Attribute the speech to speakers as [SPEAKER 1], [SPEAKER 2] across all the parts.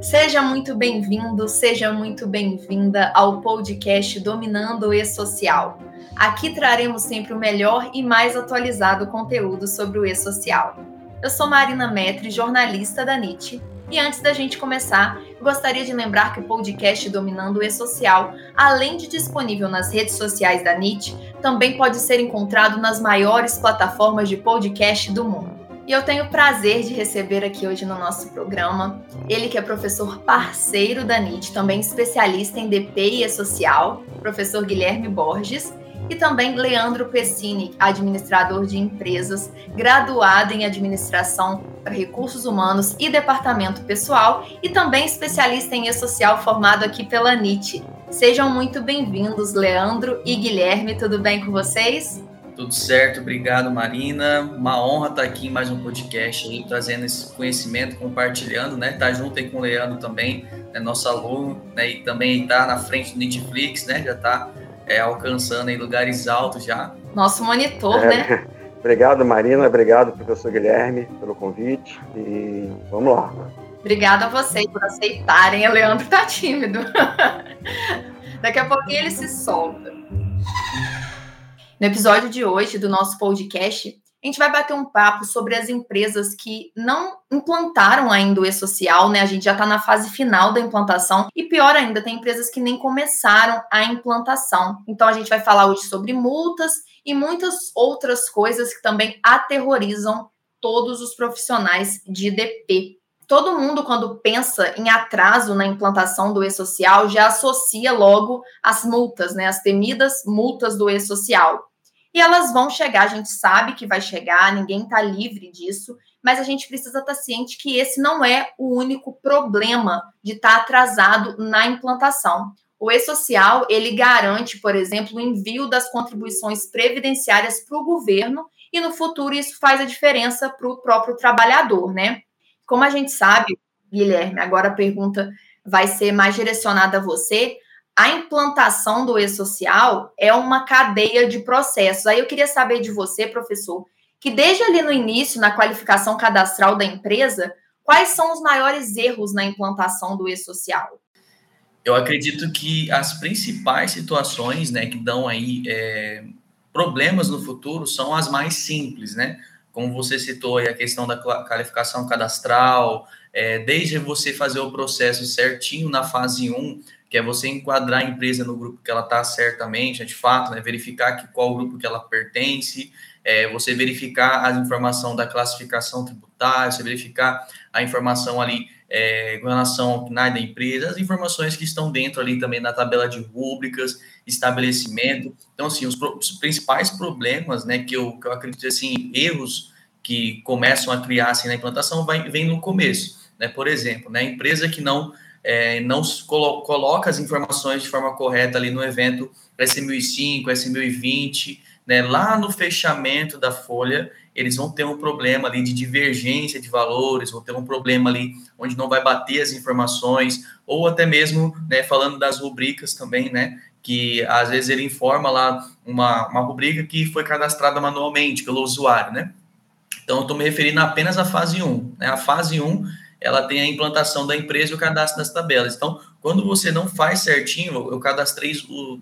[SPEAKER 1] Seja muito bem-vindo, seja muito bem-vinda ao podcast Dominando o E-Social. Aqui traremos sempre o melhor e mais atualizado conteúdo sobre o E-Social. Eu sou Marina Metri, jornalista da NIT, e antes da gente começar, gostaria de lembrar que o podcast Dominando o E-Social, além de disponível nas redes sociais da NIT, também pode ser encontrado nas maiores plataformas de podcast do mundo. E eu tenho o prazer de receber aqui hoje no nosso programa ele que é professor parceiro da NIT, também especialista em DP e E-Social, professor Guilherme Borges, e também Leandro Pessini, administrador de empresas, graduado em administração para recursos humanos e departamento pessoal, e também especialista em e-social formado aqui pela NIT. Sejam muito bem-vindos, Leandro e Guilherme, tudo bem com vocês?
[SPEAKER 2] Tudo certo, obrigado Marina. Uma honra estar aqui em mais um podcast aí, trazendo esse conhecimento, compartilhando, né? Tá junto aí com o Leandro também, né? nosso aluno, né? E também está na frente do Netflix, né? Já está é, alcançando em lugares altos já.
[SPEAKER 1] Nosso monitor, é, né?
[SPEAKER 3] Obrigado, Marina. Obrigado, professor Guilherme, pelo convite. E vamos lá.
[SPEAKER 1] Obrigada a vocês por aceitarem. O Leandro tá tímido. Daqui a pouquinho ele se solta. No episódio de hoje do nosso podcast, a gente vai bater um papo sobre as empresas que não implantaram ainda o e-social, né? A gente já está na fase final da implantação e pior ainda, tem empresas que nem começaram a implantação. Então a gente vai falar hoje sobre multas e muitas outras coisas que também aterrorizam todos os profissionais de DP. Todo mundo, quando pensa em atraso na implantação do e-social, já associa logo as multas, né? As temidas multas do e-social. E elas vão chegar, a gente sabe que vai chegar, ninguém está livre disso, mas a gente precisa estar tá ciente que esse não é o único problema de estar tá atrasado na implantação. O e-social, ele garante, por exemplo, o envio das contribuições previdenciárias para o governo e no futuro isso faz a diferença para o próprio trabalhador, né? Como a gente sabe, Guilherme, agora a pergunta vai ser mais direcionada a você a implantação do e-social é uma cadeia de processos. Aí eu queria saber de você, professor, que desde ali no início, na qualificação cadastral da empresa, quais são os maiores erros na implantação do e-social?
[SPEAKER 2] Eu acredito que as principais situações né, que dão aí é, problemas no futuro são as mais simples, né? Como você citou aí a questão da qualificação cadastral, é, desde você fazer o processo certinho na fase 1, que é você enquadrar a empresa no grupo que ela está certamente, né, de fato, né, verificar que, qual grupo que ela pertence, é, você verificar a informação da classificação tributária, você verificar a informação ali é, com relação ao PNAE da empresa, as informações que estão dentro ali também na tabela de rúbricas, estabelecimento. Então, assim, os, os principais problemas, né, que eu, que eu acredito, assim, erros que começam a criar, assim, na implantação, vai, vem no começo, né, por exemplo, né, empresa que não é, não colo coloca as informações de forma correta ali no evento S1005, S1020, né, lá no fechamento da folha, eles vão ter um problema ali de divergência de valores, vão ter um problema ali onde não vai bater as informações, ou até mesmo, né, falando das rubricas também, né, que às vezes ele informa lá uma, uma rubrica que foi cadastrada manualmente pelo usuário, né. Então, eu estou me referindo apenas à fase 1. Né? A fase 1 ela tem a implantação da empresa e o cadastro das tabelas. Então, quando você não faz certinho, eu cadastrei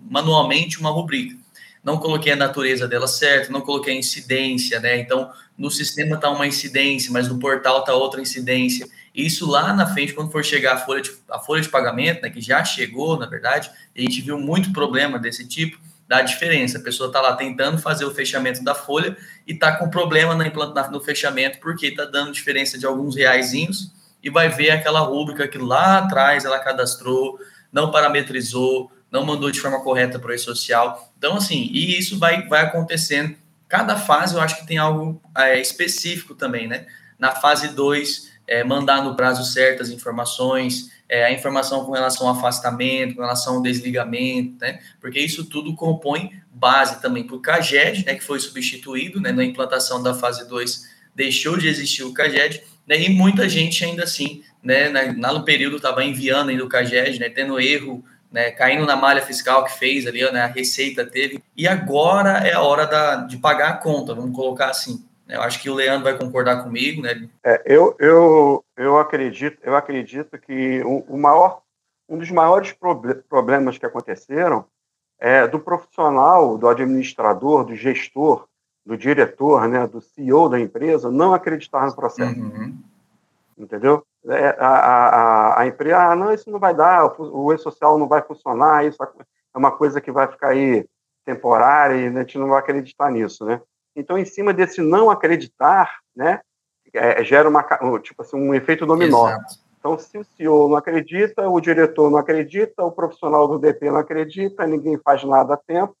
[SPEAKER 2] manualmente uma rubrica. Não coloquei a natureza dela certa, não coloquei a incidência, né? Então, no sistema está uma incidência, mas no portal está outra incidência. Isso lá na frente, quando for chegar a folha de, a folha de pagamento, né, que já chegou, na verdade, a gente viu muito problema desse tipo, dá diferença. A pessoa está lá tentando fazer o fechamento da folha e está com problema na, no fechamento porque está dando diferença de alguns reaisinhos e vai ver aquela rúbrica que lá atrás ela cadastrou, não parametrizou, não mandou de forma correta para o e-social. Então, assim, e isso vai, vai acontecendo. Cada fase eu acho que tem algo é, específico também, né? Na fase 2, é, mandar no prazo certas informações, é, a informação com relação ao afastamento, com relação ao desligamento, né? Porque isso tudo compõe base também para o CAGED, né? Que foi substituído né, na implantação da fase 2, deixou de existir o CAGED, né, e muita gente ainda assim, né, na, no período estava enviando ainda o CAGED, né, tendo erro, né, caindo na malha fiscal que fez ali, né, a Receita teve, e agora é a hora da, de pagar a conta, vamos colocar assim. Eu acho que o Leandro vai concordar comigo, né?
[SPEAKER 3] É, eu, eu, eu acredito, eu acredito que o, o maior, um dos maiores problemas que aconteceram é do profissional, do administrador, do gestor, do diretor, né, do CEO da empresa, não acreditar no processo. Uhum. Entendeu? É, a, a, a, empresa, ah, não, isso não vai dar, o, o e-social não vai funcionar, isso é uma coisa que vai ficar aí temporária e a gente não vai acreditar nisso, né? Então, em cima desse não acreditar, né, é, gera uma, tipo assim, um efeito dominó. Exato. Então, se o CEO não acredita, o diretor não acredita, o profissional do DP não acredita, ninguém faz nada a tempo,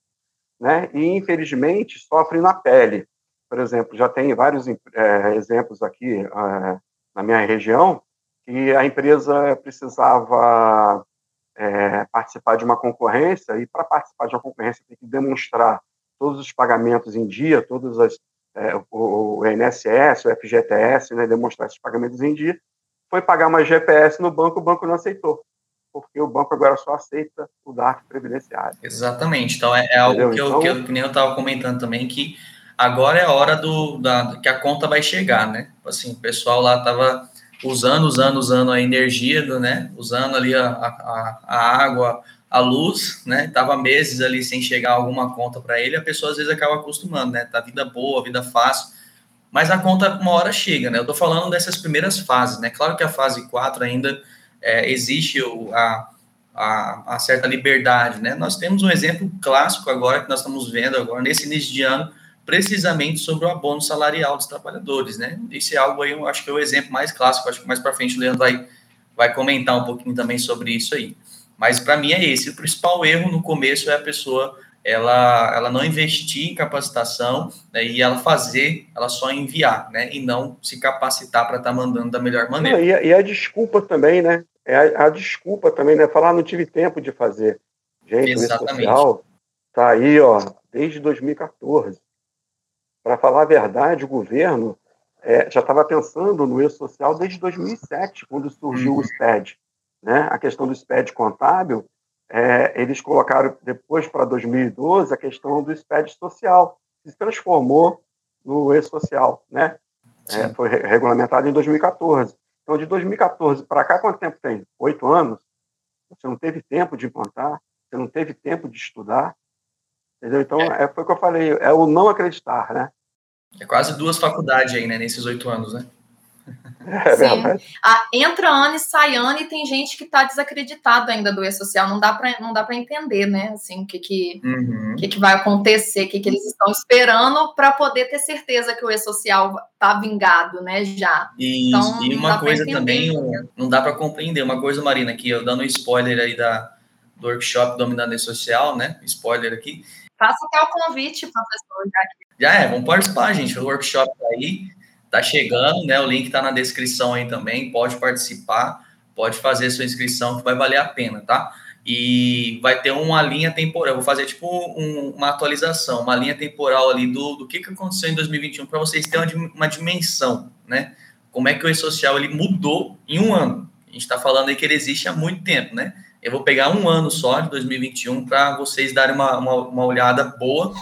[SPEAKER 3] né? E, infelizmente, sofre na pele. Por exemplo, já tem vários é, exemplos aqui é, na minha região que a empresa precisava é, participar de uma concorrência e, para participar de uma concorrência, tem que demonstrar todos os pagamentos em dia, todos as, é, o, o INSS, o FGTS, né, demonstrar esses pagamentos em dia. Foi pagar uma GPS no banco, o banco não aceitou, porque o banco agora só aceita o DARF previdenciário.
[SPEAKER 2] Exatamente. Então, é, é algo que eu, então, que eu, que nem eu estava comentando também, que agora é a hora do, da, que a conta vai chegar, né? Assim, o pessoal lá estava usando, usando, usando a energia, do, né? Usando ali a, a, a água, a luz, né? Tava meses ali sem chegar alguma conta para ele, a pessoa às vezes acaba acostumando, né? Tá vida boa, vida fácil, mas a conta uma hora chega, né? Eu tô falando dessas primeiras fases, né? Claro que a fase 4 ainda é, existe o, a, a, a, certa liberdade, né? Nós temos um exemplo clássico agora que nós estamos vendo agora nesse início de ano, precisamente sobre o abono salarial dos trabalhadores, né? Esse é algo aí, eu acho que é o exemplo mais clássico, acho que mais para frente o Leandro vai, vai comentar um pouquinho também sobre isso aí. Mas para mim é esse. O principal erro no começo é a pessoa ela, ela não investir em capacitação né, e ela fazer, ela só enviar, né? E não se capacitar para estar tá mandando da melhor maneira.
[SPEAKER 3] Não, e, a, e, a, desculpa também, né? É a, a, desculpa também, né? Falar, não tive tempo de fazer. Gente, Exatamente. social tá aí, ó, desde 2014. Para falar a verdade, o governo é, já estava pensando no e-social desde 2007, quando surgiu uhum. o SPED né? A questão do SPED contábil, é, eles colocaram depois para 2012 a questão do SPED social, que se transformou no e-social, né? É, foi regulamentado em 2014. Então, de 2014 para cá, quanto tempo tem? Oito anos. Você não teve tempo de implantar, você não teve tempo de estudar. Entendeu? Então, é. é, foi o que eu falei, é o não acreditar, né?
[SPEAKER 2] É quase duas faculdades aí, né, nesses oito anos, né?
[SPEAKER 1] É Sim. Ah, entra ano e sai ano e tem gente que está desacreditado ainda do e-social. Não dá para não dá para entender, né? Assim, o que que, uhum. que, que vai acontecer, o que, que eles estão esperando para poder ter certeza que o e-social tá vingado, né? Já.
[SPEAKER 2] E, então, e uma coisa também, não dá para compreender. Uma coisa, Marina, aqui, eu dando um spoiler aí da, do workshop Dominando e-social, né? Spoiler aqui.
[SPEAKER 1] Faça até o convite, professor.
[SPEAKER 2] Já, já é, vamos participar, gente. O workshop tá aí Tá chegando, né? O link tá na descrição aí também. Pode participar, pode fazer sua inscrição que vai valer a pena, tá? E vai ter uma linha temporal. Vou fazer tipo um, uma atualização, uma linha temporal ali do, do que, que aconteceu em 2021 para vocês terem uma, uma dimensão, né? Como é que o e-social ele mudou em um ano. A gente está falando aí que ele existe há muito tempo, né? Eu vou pegar um ano só, de 2021, para vocês darem uma, uma, uma, olhada boa.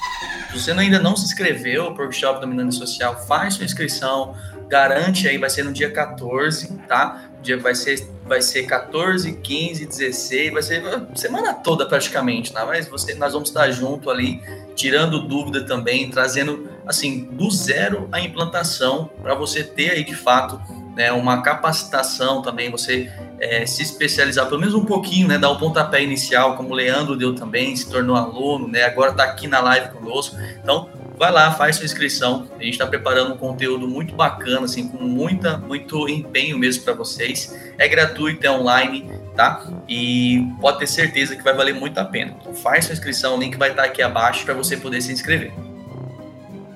[SPEAKER 2] Se você ainda não se inscreveu no Workshop Dominante Social, faz sua inscrição, garante aí, vai ser no dia 14, tá? Dia vai ser, vai ser 14, 15, 16, vai ser semana toda praticamente, tá? Mas você, nós vamos estar junto ali, tirando dúvida também, trazendo, assim, do zero a implantação, para você ter aí, de fato, né, uma capacitação também, você é, se especializar pelo menos um pouquinho, né, dar o um pontapé inicial, como o Leandro deu também, se tornou aluno, né, agora está aqui na live conosco. Então, vai lá, faz sua inscrição. A gente está preparando um conteúdo muito bacana, assim, com muita, muito empenho mesmo para vocês. É gratuito, é online, tá? E pode ter certeza que vai valer muito a pena. Então, faz sua inscrição, o link vai estar tá aqui abaixo para você poder se inscrever.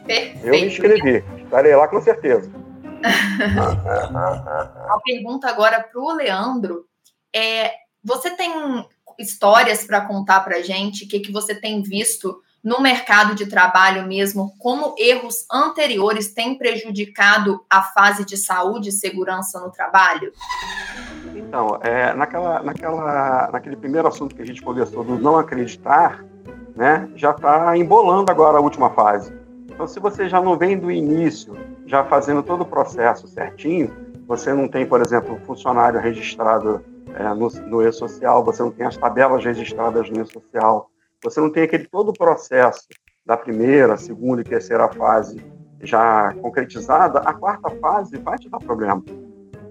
[SPEAKER 3] Perfeito. Eu me inscrevi, estarei lá com certeza.
[SPEAKER 1] A pergunta agora para o Leandro é: você tem histórias para contar para gente? O que, que você tem visto no mercado de trabalho mesmo? Como erros anteriores têm prejudicado a fase de saúde e segurança no trabalho?
[SPEAKER 3] Então, é, naquela, naquela, naquele primeiro assunto que a gente conversou do não acreditar, né, já está embolando agora a última fase. Então, se você já não vem do início, já fazendo todo o processo certinho, você não tem, por exemplo, um funcionário registrado é, no, no e-social, você não tem as tabelas registradas no e-social, você não tem aquele todo o processo da primeira, segunda e terceira fase já concretizada, a quarta fase vai te dar problema.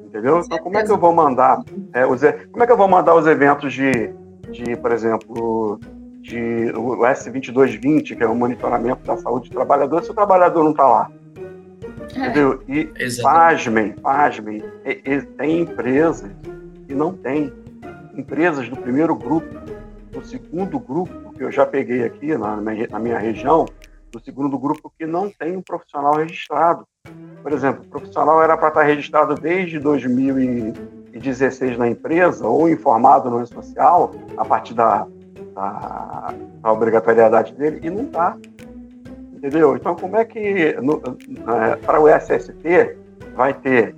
[SPEAKER 3] Entendeu? Então, como é que eu vou mandar é, os, como é que eu vou mandar os eventos de, de por exemplo, de o S2220, que é o monitoramento da saúde do trabalhador, se o trabalhador não está lá? É. Entendeu? E pasmem, pasmem, e, e, tem empresas que não tem. Empresas do primeiro grupo, do segundo grupo, que eu já peguei aqui na, na minha região, do segundo grupo que não tem um profissional registrado. Por exemplo, o profissional era para estar registrado desde 2016 na empresa ou informado no social a partir da, da, da obrigatoriedade dele e não está. Entendeu? Então, como é que para o SST vai ter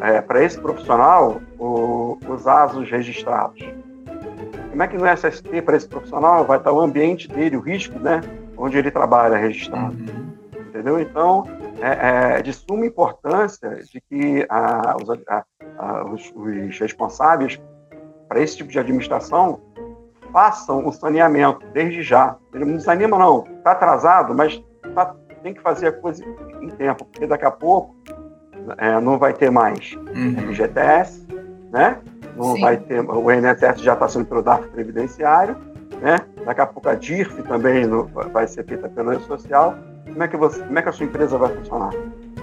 [SPEAKER 3] é, para esse profissional o, os ASOS registrados? Como é que no SST para esse profissional vai estar o ambiente dele, o risco, né? onde ele trabalha registrado. Uhum. Entendeu? Então, é, é, de suma importância de que a, os, a, a, os, os responsáveis para esse tipo de administração façam o saneamento desde já. Ele não desanima, não. Está atrasado, mas tá, tem que fazer a coisa em tempo, porque daqui a pouco é, não vai ter mais uhum. GTS, né? Não Sim. vai ter. O INSS já está sendo pelo DARF previdenciário, né? Daqui a pouco a DIRF também no, vai ser feita pela rede social. Como é que você, como é que a sua empresa vai funcionar?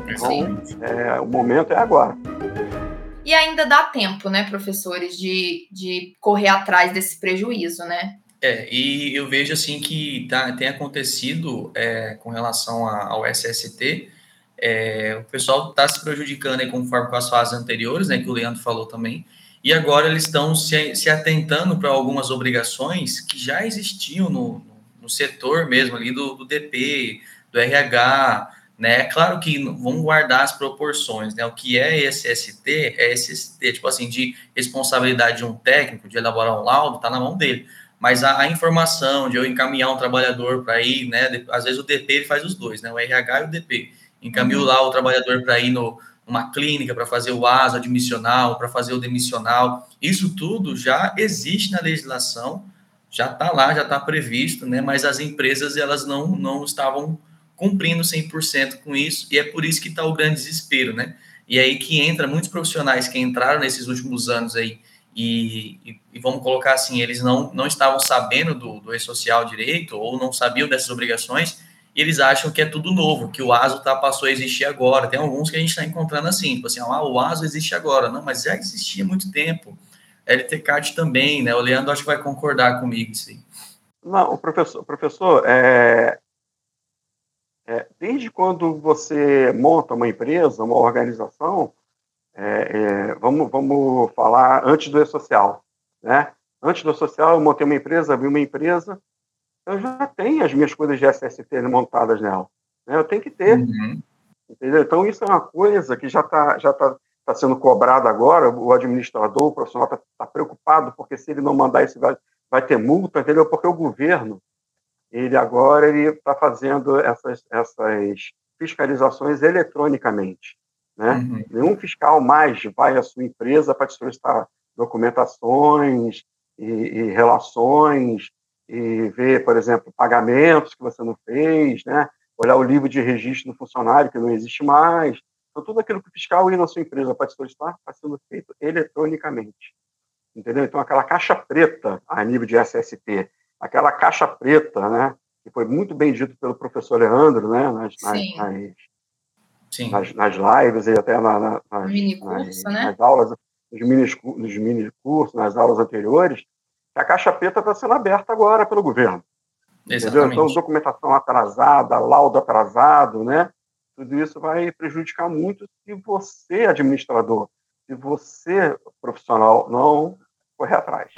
[SPEAKER 3] Então, é, o momento é agora.
[SPEAKER 1] E ainda dá tempo, né, professores, de, de correr atrás desse prejuízo, né?
[SPEAKER 2] É, e eu vejo assim que tá, tem acontecido é, com relação a, ao SST, é, o pessoal está se prejudicando aí conforme com as fases anteriores, né, que o Leandro falou também, e agora eles estão se, se atentando para algumas obrigações que já existiam no, no setor mesmo ali do, do DP, do RH, né? É claro que vamos guardar as proporções, né? O que é SST é SST, tipo assim, de responsabilidade de um técnico de elaborar um laudo, está na mão dele. Mas a, a, informação de eu encaminhar um trabalhador para ir, né? Às vezes o DP ele faz os dois, né? O RH e o DP. Encaminho uhum. lá o trabalhador para ir no, uma clínica para fazer o ASO admissional, para fazer o demissional. Isso tudo já existe na legislação, já está lá, já está previsto, né? mas as empresas elas não, não estavam cumprindo 100% com isso, e é por isso que está o grande desespero, né? E aí que entra muitos profissionais que entraram nesses últimos anos aí, e, e, e vamos colocar assim, eles não, não estavam sabendo do, do e-social direito, ou não sabiam dessas obrigações, e eles acham que é tudo novo, que o ASO tá, passou a existir agora. Tem alguns que a gente está encontrando assim, tipo assim, ah, o ASO existe agora. Não, mas já existia há muito tempo. LTCAT também, né? O Leandro acho que vai concordar comigo sim.
[SPEAKER 3] Não, o professor, professor é, é, desde quando você monta uma empresa, uma organização, é, é, vamos, vamos falar antes do E-Social, né? Antes do E-Social, eu montei uma empresa, abri uma empresa, eu já tenho as minhas coisas de SST montadas nela. Né? Eu tenho que ter. Uhum. Entendeu? Então, isso é uma coisa que já está já tá, tá sendo cobrada agora. O administrador, o profissional está tá preocupado, porque se ele não mandar isso, vai, vai ter multa, entendeu? Porque o governo, ele agora ele está fazendo essas, essas fiscalizações eletronicamente. Né? Uhum. Nenhum fiscal mais vai à sua empresa para te solicitar documentações e, e relações e ver, por exemplo, pagamentos que você não fez, né? olhar o livro de registro do funcionário que não existe mais. Então, tudo aquilo que o fiscal ir na sua empresa para te solicitar está sendo feito eletronicamente. Entendeu? Então, aquela caixa preta a nível de SST, aquela caixa preta, né? que foi muito bem dito pelo professor Leandro, né? nas, nas, nas, nas, nas lives e até na, na, nas, curso, né? nas aulas, nos mini, nos mini cursos, nas aulas anteriores, a caixa preta está sendo aberta agora pelo governo. Entendeu? Então, documentação atrasada, laudo atrasado, né? Tudo isso vai prejudicar muito se você, administrador, se você, profissional, não correr atrás.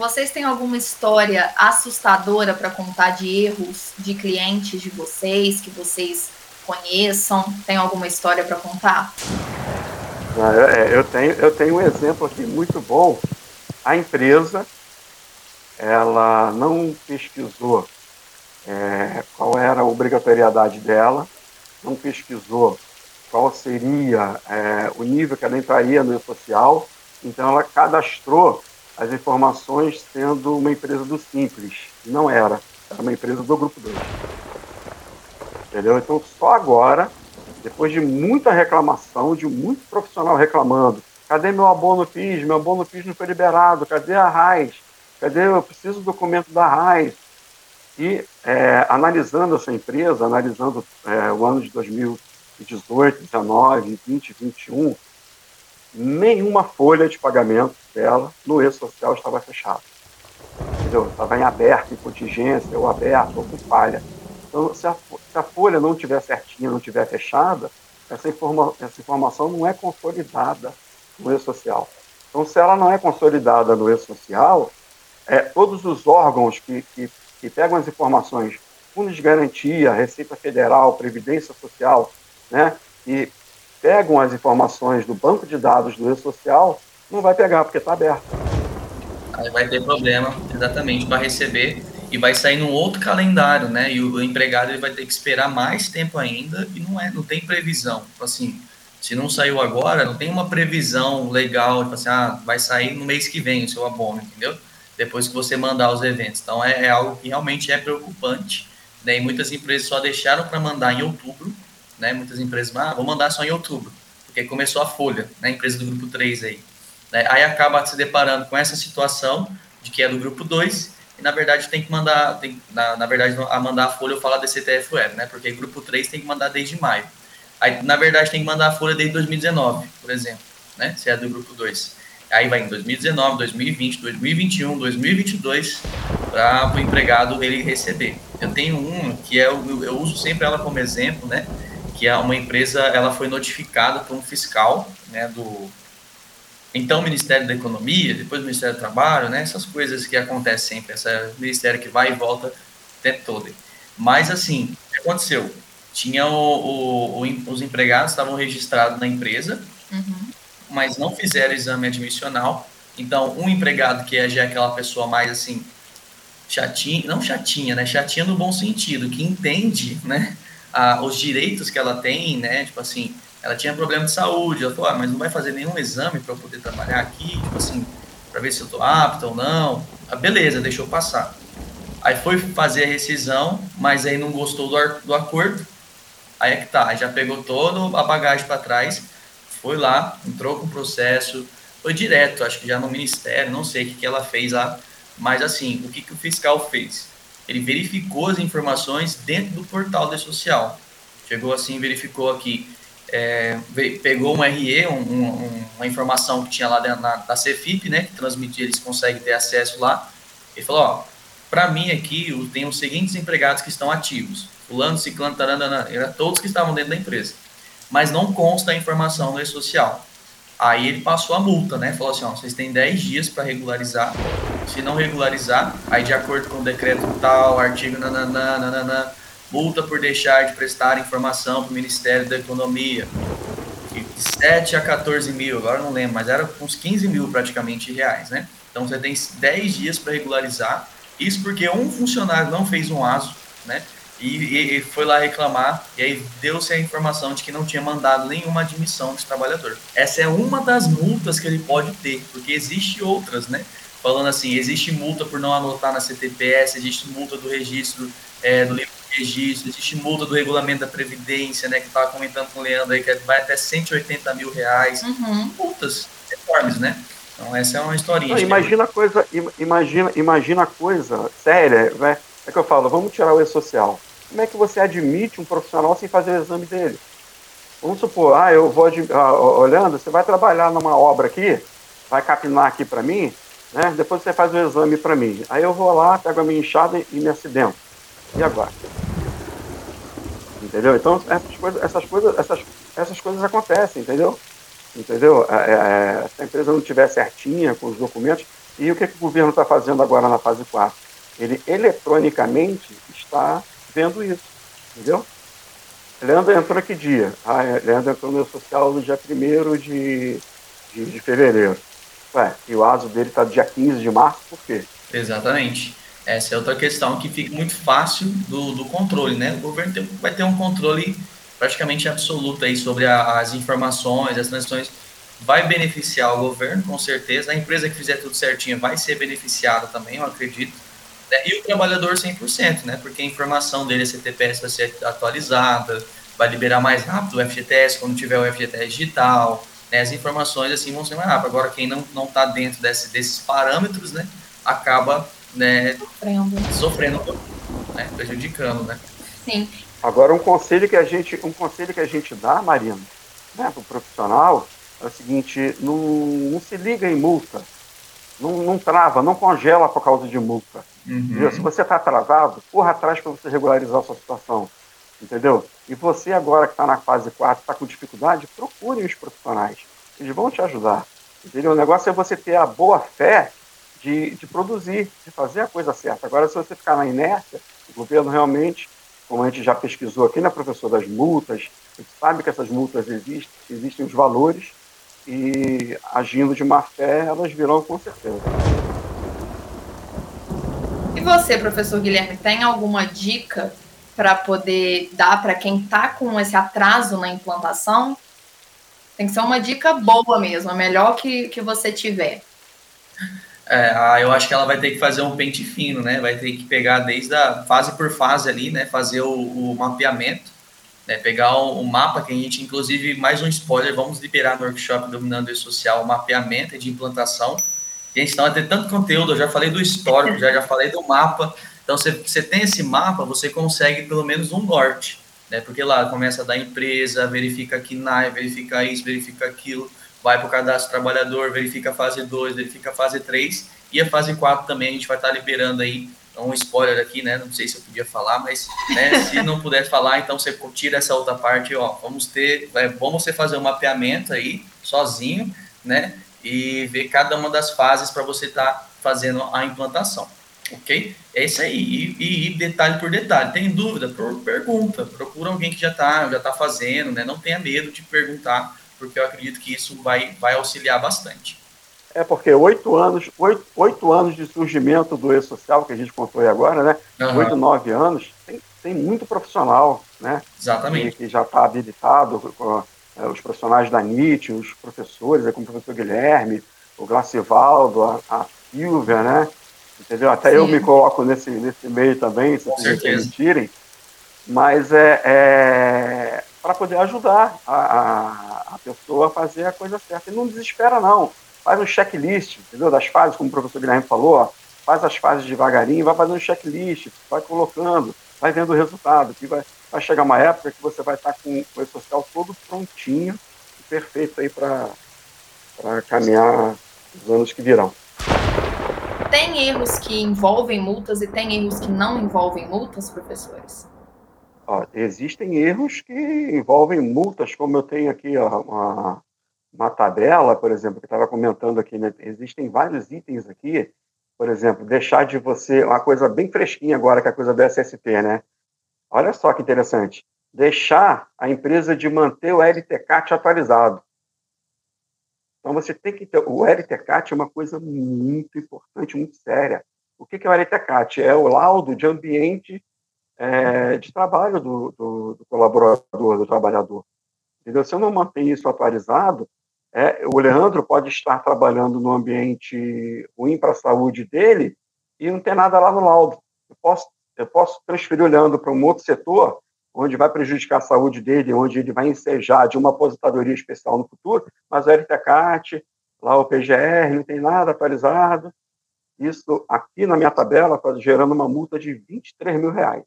[SPEAKER 1] Vocês têm alguma história assustadora para contar de erros de clientes de vocês, que vocês conheçam? Tem alguma história para contar?
[SPEAKER 3] É, eu tenho, eu tenho um exemplo aqui muito bom. A empresa ela não pesquisou é, qual era a obrigatoriedade dela, não pesquisou qual seria é, o nível que ela entraria no social, então ela cadastrou as informações sendo uma empresa do Simples. Não era, era uma empresa do Grupo 2. Entendeu? Então só agora, depois de muita reclamação, de muito profissional reclamando, cadê meu abono PIS? Meu abono PIS não foi liberado, cadê a RAIS? Cadê? Eu preciso do documento da RAIS. E é, analisando essa empresa, analisando é, o ano de 2018, 19, 20, 21, nenhuma folha de pagamento dela no e-social estava fechada. Estava em aberto, em contingência, ou aberto, ou com falha. Então, se a, se a folha não estiver certinha, não estiver fechada, essa, informa, essa informação não é consolidada no e-social. Então, se ela não é consolidada no e-social, é, todos os órgãos que, que, que pegam as informações, Fundo de Garantia, Receita Federal, Previdência Social, né, e pegam as informações do banco de dados do e-social, não vai pegar, porque está aberto.
[SPEAKER 2] Aí vai ter problema, exatamente, para receber e vai sair num outro calendário, né? E o empregado ele vai ter que esperar mais tempo ainda e não é, não tem previsão. Tipo assim, se não saiu agora, não tem uma previsão legal, tipo assim, ah, vai sair no mês que vem o seu abono, entendeu? Depois que você mandar os eventos. Então é, é algo que realmente é preocupante. Né? E muitas empresas só deixaram para mandar em outubro, né? Muitas empresas, ah, vou mandar só em outubro, porque começou a folha, né? Empresa do grupo 3 aí. Né? Aí acaba se deparando com essa situação de que é do grupo 2 e na verdade tem que mandar, tem, na, na verdade, a mandar a folha eu falo DCTF Web, né? Porque grupo 3 tem que mandar desde maio. Aí, na verdade, tem que mandar a folha desde 2019, por exemplo, né? Se é do grupo 2. Aí vai em 2019, 2020, 2021, 2022 para o empregado ele receber. Eu tenho um que é, eu, eu uso sempre ela como exemplo, né? Que é uma empresa, ela foi notificada por um fiscal, né? Do então Ministério da Economia, depois Ministério do Trabalho, né? Essas coisas que acontecem sempre, esse ministério que vai e volta o tempo todo. Mas assim, o que aconteceu? Tinha o, o, o os empregados estavam registrados na empresa, uhum. mas não fizeram exame admissional. Então, um empregado que é já aquela pessoa mais assim chatinha, não chatinha, né? Chatinha no bom sentido, que entende, né? A, os direitos que ela tem, né? Tipo assim, ela tinha problema de saúde, ela falou, ah, mas não vai fazer nenhum exame para eu poder trabalhar aqui, tipo assim, para ver se eu tô apto ou não. Ah, beleza, deixou passar. Aí foi fazer a rescisão, mas aí não gostou do, do acordo. Aí é que tá, já pegou toda a bagagem para trás, foi lá, entrou com o processo, foi direto, acho que já no ministério, não sei o que, que ela fez lá, mas assim, o que, que o fiscal fez? Ele verificou as informações dentro do portal da social. Chegou assim, verificou aqui é, pegou um RE, um, um, uma informação que tinha lá dentro na, da Cefip, né, que transmitia, eles conseguem ter acesso lá, e falou, ó, para mim aqui eu tenho os seguintes empregados que estão ativos, fulano, ciclano, taranana, era todos que estavam dentro da empresa, mas não consta a informação no e-social. Aí ele passou a multa, né, falou assim, ó, vocês têm 10 dias para regularizar, se não regularizar, aí de acordo com o decreto tal, artigo nananã, nananã, multa por deixar de prestar informação para o Ministério da Economia, de 7 a 14 mil, agora não lembro, mas era uns 15 mil praticamente reais, né? Então você tem 10 dias para regularizar, isso porque um funcionário não fez um ASO, né? E, e, foi lá reclamar, e aí deu-se a informação de que não tinha mandado nenhuma admissão desse trabalhador. Essa é uma das multas que ele pode ter, porque existe outras, né? Falando assim, existe multa por não anotar na CTPS, existe multa do registro é, do livro registro, existe multa do regulamento da Previdência, né, que estava comentando com o Leandro aí, que vai até 180 mil reais. Uhum. Multas enormes, né? Então, essa é uma historinha. Não,
[SPEAKER 3] imagina a coisa, imagina, imagina a coisa séria, né? É que eu falo, vamos tirar o E-Social. Como é que você admite um profissional sem fazer o exame dele? Vamos supor, ah, eu vou, ah, olhando, você vai trabalhar numa obra aqui, vai capinar aqui para mim, né? Depois você faz o exame para mim. Aí eu vou lá, pego a minha enxada e me acidento. E agora? Entendeu? Então, essas coisas, essas coisas, essas, essas coisas acontecem, entendeu? Entendeu? É, é, é se a empresa não estiver certinha com os documentos, e o que, que o governo está fazendo agora na fase 4? Ele eletronicamente está vendo isso, entendeu? Leandro entrou que dia? Ah, é, Leandro entrou no social no dia 1 de, de, de fevereiro. Ué, e o ASO dele está dia 15 de março, por quê?
[SPEAKER 2] Exatamente. Essa é outra questão que fica muito fácil do, do controle, né? O governo tem, vai ter um controle praticamente absoluto aí sobre a, as informações, as transições. Vai beneficiar o governo, com certeza. A empresa que fizer tudo certinho vai ser beneficiada também, eu acredito. Né? E o trabalhador 100%, né? Porque a informação dele, a CTPS, vai ser atualizada, vai liberar mais rápido o FGTS quando tiver o FGTS digital. Né? As informações assim vão ser mais rápidas. Agora, quem não está dentro desse, desses parâmetros, né? Acaba né, sofrendo, sofrendo né, prejudicando, né?
[SPEAKER 1] Sim.
[SPEAKER 3] Agora um conselho que a gente, um conselho que a gente dá, Marina, né, para o profissional é o seguinte: não, não se liga em multa, não, não, trava, não congela por causa de multa. Uhum. Se você está atrasado, corra atrás para você regularizar a sua situação. Entendeu? E você agora que está na fase 4, está com dificuldade, procure os profissionais. Eles vão te ajudar. Entendeu? O negócio é você ter a boa fé de, de produzir, de fazer a coisa certa. Agora, se você ficar na inércia, o governo realmente, como a gente já pesquisou aqui, né, professor, das multas, a gente sabe que essas multas existem, existem os valores, e agindo de má fé, elas virão com certeza.
[SPEAKER 1] E você, professor Guilherme, tem alguma dica para poder dar para quem está com esse atraso na implantação? Tem que ser uma dica boa mesmo, a melhor que, que você tiver.
[SPEAKER 2] É, eu acho que ela vai ter que fazer um pente fino, né? Vai ter que pegar desde a fase por fase ali, né? Fazer o, o mapeamento, né? Pegar o, o, mapa que a gente, inclusive, mais um spoiler, vamos liberar no workshop Dominando o Social, o mapeamento de implantação. Gente, então vai ter tanto conteúdo, eu já falei do histórico, já, já falei do mapa. Então, você, você tem esse mapa, você consegue pelo menos um norte, né? Porque lá começa da empresa, verifica que NAI, verifica isso, verifica aquilo vai para o cadastro trabalhador, verifica a fase 2, verifica a fase 3 e a fase 4 também a gente vai estar tá liberando aí então, um spoiler aqui, né? Não sei se eu podia falar, mas né, se não puder falar, então você tira essa outra parte, ó. Vamos ter, é bom você fazer um mapeamento aí, sozinho, né? E ver cada uma das fases para você estar tá fazendo a implantação, ok? É isso aí, e, e, e, detalhe por detalhe. Tem dúvida? Pergunta, procura alguém que já está já tá fazendo, né? Não tenha medo de perguntar porque eu acredito que isso vai, vai auxiliar bastante.
[SPEAKER 3] É porque oito anos, oito, oito anos de surgimento do e-social, que a gente contou aí agora, né? Oito, uhum. nove anos, tem, tem muito profissional, né?
[SPEAKER 2] Exatamente.
[SPEAKER 3] Que, que já está habilitado, com, é, os profissionais da NIT, os professores, é como o professor Guilherme, o Glacivaldo, a, a Silvia, né? Entendeu? Até Sim. eu me coloco nesse, nesse meio também, se vocês permitirem. Mas é, é para poder ajudar a, a, a, pessoa a fazer a coisa certa. E não desespera, não. Faz um checklist, entendeu? Das fases, como o professor Guilherme falou, ó, faz as fases devagarinho, vai fazendo um checklist, vai colocando, vai vendo o resultado. Que vai, vai chegar uma época que você vai estar com, com o social todo prontinho e perfeito aí para caminhar os anos que virão.
[SPEAKER 1] Tem erros que envolvem multas e tem erros que não envolvem multas, professores?
[SPEAKER 3] Ó, existem erros que envolvem multas, como eu tenho aqui ó, uma, uma tabela, por exemplo, que estava comentando aqui, né? existem vários itens aqui, por exemplo, deixar de você, uma coisa bem fresquinha agora, que é a coisa do SST, né? Olha só que interessante, deixar a empresa de manter o LTCAT atualizado. Então você tem que ter, o LTCAT é uma coisa muito importante, muito séria. O que é o LTCAT? É o laudo de ambiente é, de trabalho do, do, do, colaborador, do trabalhador. Entendeu? Se eu não mantenho isso atualizado, é, o Leandro pode estar trabalhando no ambiente ruim para a saúde dele e não ter nada lá no laudo. Eu posso, eu posso transferir o Leandro para um outro setor, onde vai prejudicar a saúde dele, onde ele vai ensejar de uma aposentadoria especial no futuro, mas o LTCAT, lá o PGR, não tem nada atualizado. Isso aqui na minha tabela está gerando uma multa de 23 mil reais.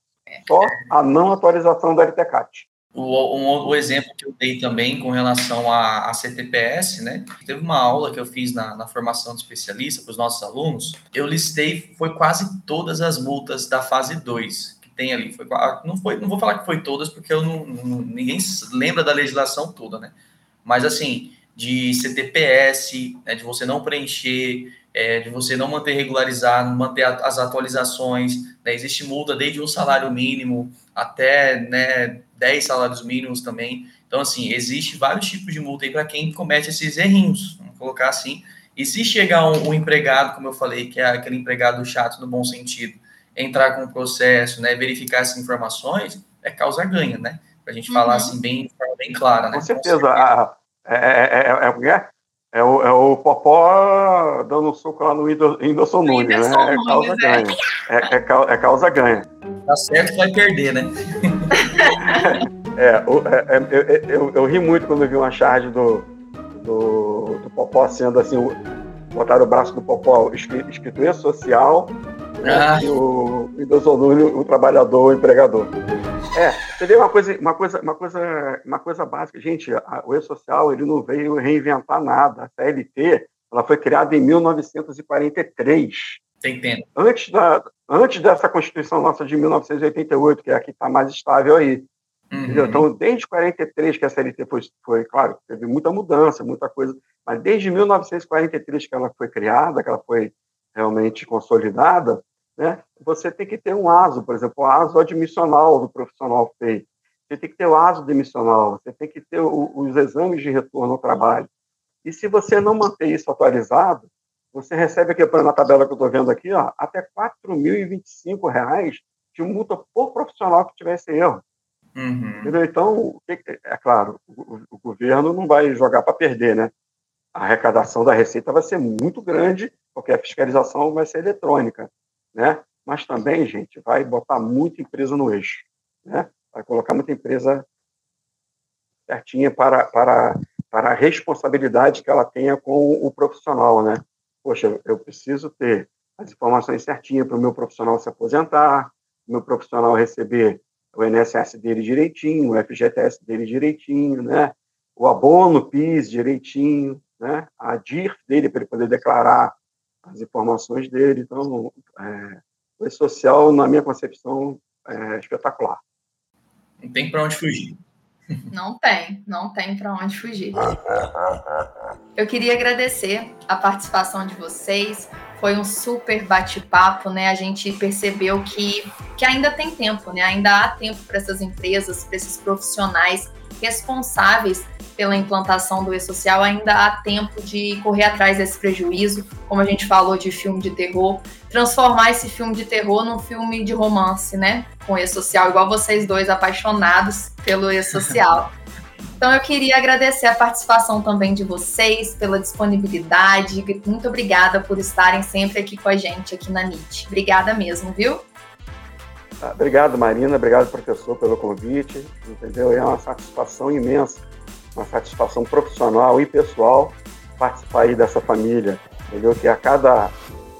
[SPEAKER 3] Só a não atualização da LTCAT.
[SPEAKER 2] O, um, o exemplo que eu dei também com relação à, à CTPS, né? Teve uma aula que eu fiz na, na formação de especialista para os nossos alunos. Eu listei, foi quase todas as multas da fase 2 que tem ali. Foi, não, foi, não vou falar que foi todas, porque eu não, não, ninguém lembra da legislação toda, né? Mas assim, de CTPS, né, de você não preencher, é, de você não manter regularizado, manter as atualizações, né, existe multa desde um salário mínimo até né, 10 salários mínimos também. Então, assim, existe vários tipos de multa aí para quem comete esses errinhos, vamos colocar assim. E se chegar um, um, empregado, como eu falei, que é aquele empregado chato no bom sentido, entrar com o processo, né, verificar essas informações, é causa ganha, né? Para a gente uhum. falar assim bem, bem clara, né?
[SPEAKER 3] Com certeza. Com certeza. É, é, é, é, é, o, é o Popó dando um soco lá no Whindersson Nunes, né? É causa ganha. É, é, é causa ganha.
[SPEAKER 2] Tá certo que vai perder, né?
[SPEAKER 3] é, eu, eu, eu, eu, ri muito quando vi uma charge do, do, do Popó sendo assim, botaram o braço do Popó escrito E-Social né? ah. e o Nunes, o trabalhador, o empregador. É, você vê uma coisa, uma coisa, uma coisa, uma coisa básica, gente. A, o e-social ele não veio reinventar nada. A CLT ela foi criada em 1943.
[SPEAKER 2] Tem tempo.
[SPEAKER 3] Antes da, antes dessa Constituição nossa de 1988, que é a que está mais estável aí. Uhum. Então, desde 43 que a CLT foi, foi, claro, teve muita mudança, muita coisa, mas desde 1943 que ela foi criada, que ela foi realmente consolidada, né? Você tem que ter um ASO, por exemplo, o ASO admissional do profissional feito. Você tem que ter o ASO demissional, você tem que ter o, os exames de retorno ao trabalho. E se você não manter isso atualizado, você recebe aqui, na tabela que eu estou vendo aqui, ó, até R$ 4.025 de multa por profissional que tivesse erro. Uhum. Então, é claro, o, o, governo não vai jogar para perder, né? A arrecadação da receita vai ser muito grande, porque a fiscalização vai ser eletrônica né? Mas também, gente, vai botar muita empresa no eixo, né? Vai colocar muita empresa certinha para, para, para a responsabilidade que ela tenha com o profissional, né? Poxa, eu preciso ter as informações certinhas para o meu profissional se aposentar, meu profissional receber o INSS dele direitinho, o FGTS dele direitinho, né? O abono PIS direitinho, né? A DIR dele para ele poder declarar as informações dele. Então, é, o social, na minha concepção, é espetacular.
[SPEAKER 2] Não tem para onde fugir.
[SPEAKER 1] Não tem, não tem para onde fugir. Eu queria agradecer a participação de vocês. Foi um super bate-papo, né? A gente percebeu que, que ainda tem tempo, né? Ainda há tempo para essas empresas, para esses profissionais responsáveis pela implantação do e-social, ainda há tempo de correr atrás desse prejuízo, como a gente falou de filme de terror, transformar esse filme de terror num filme de romance, né? Com e-social, igual vocês dois apaixonados pelo e-social. Então eu queria agradecer a participação também de vocês, pela disponibilidade. Muito obrigada por estarem sempre aqui com a gente aqui na NIT. Obrigada mesmo, viu?
[SPEAKER 3] Ah, obrigado, Marina. Obrigado, professor, pelo convite. Entendeu? É uma satisfação imensa uma satisfação profissional e pessoal participar aí dessa família, entendeu? Que a cada,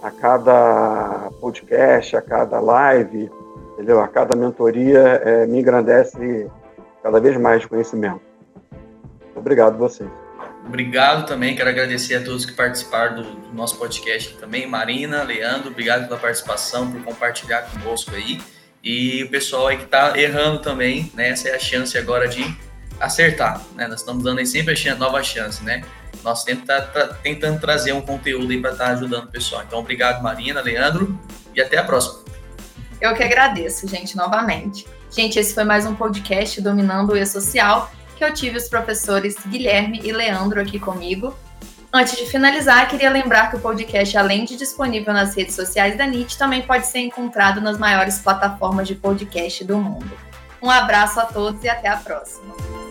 [SPEAKER 3] a cada podcast, a cada live, entendeu? A cada mentoria é, me engrandece cada vez mais de conhecimento. Obrigado vocês.
[SPEAKER 2] Obrigado também, quero agradecer a todos que participaram do, do nosso podcast também. Marina, Leandro, obrigado pela participação, por compartilhar conosco aí. E o pessoal aí que está errando também, né? Essa é a chance agora de acertar, né? Nós estamos dando aí sempre a nova chance, né? Nosso tempo está tá tentando trazer um conteúdo aí para estar tá ajudando o pessoal. Então, obrigado, Marina, Leandro, e até a próxima.
[SPEAKER 1] Eu que agradeço, gente, novamente. Gente, esse foi mais um podcast Dominando o E-Social, eu tive os professores Guilherme e Leandro aqui comigo. Antes de finalizar, queria lembrar que o podcast, além de disponível nas redes sociais da NIT, também pode ser encontrado nas maiores plataformas de podcast do mundo. Um abraço a todos e até a próxima.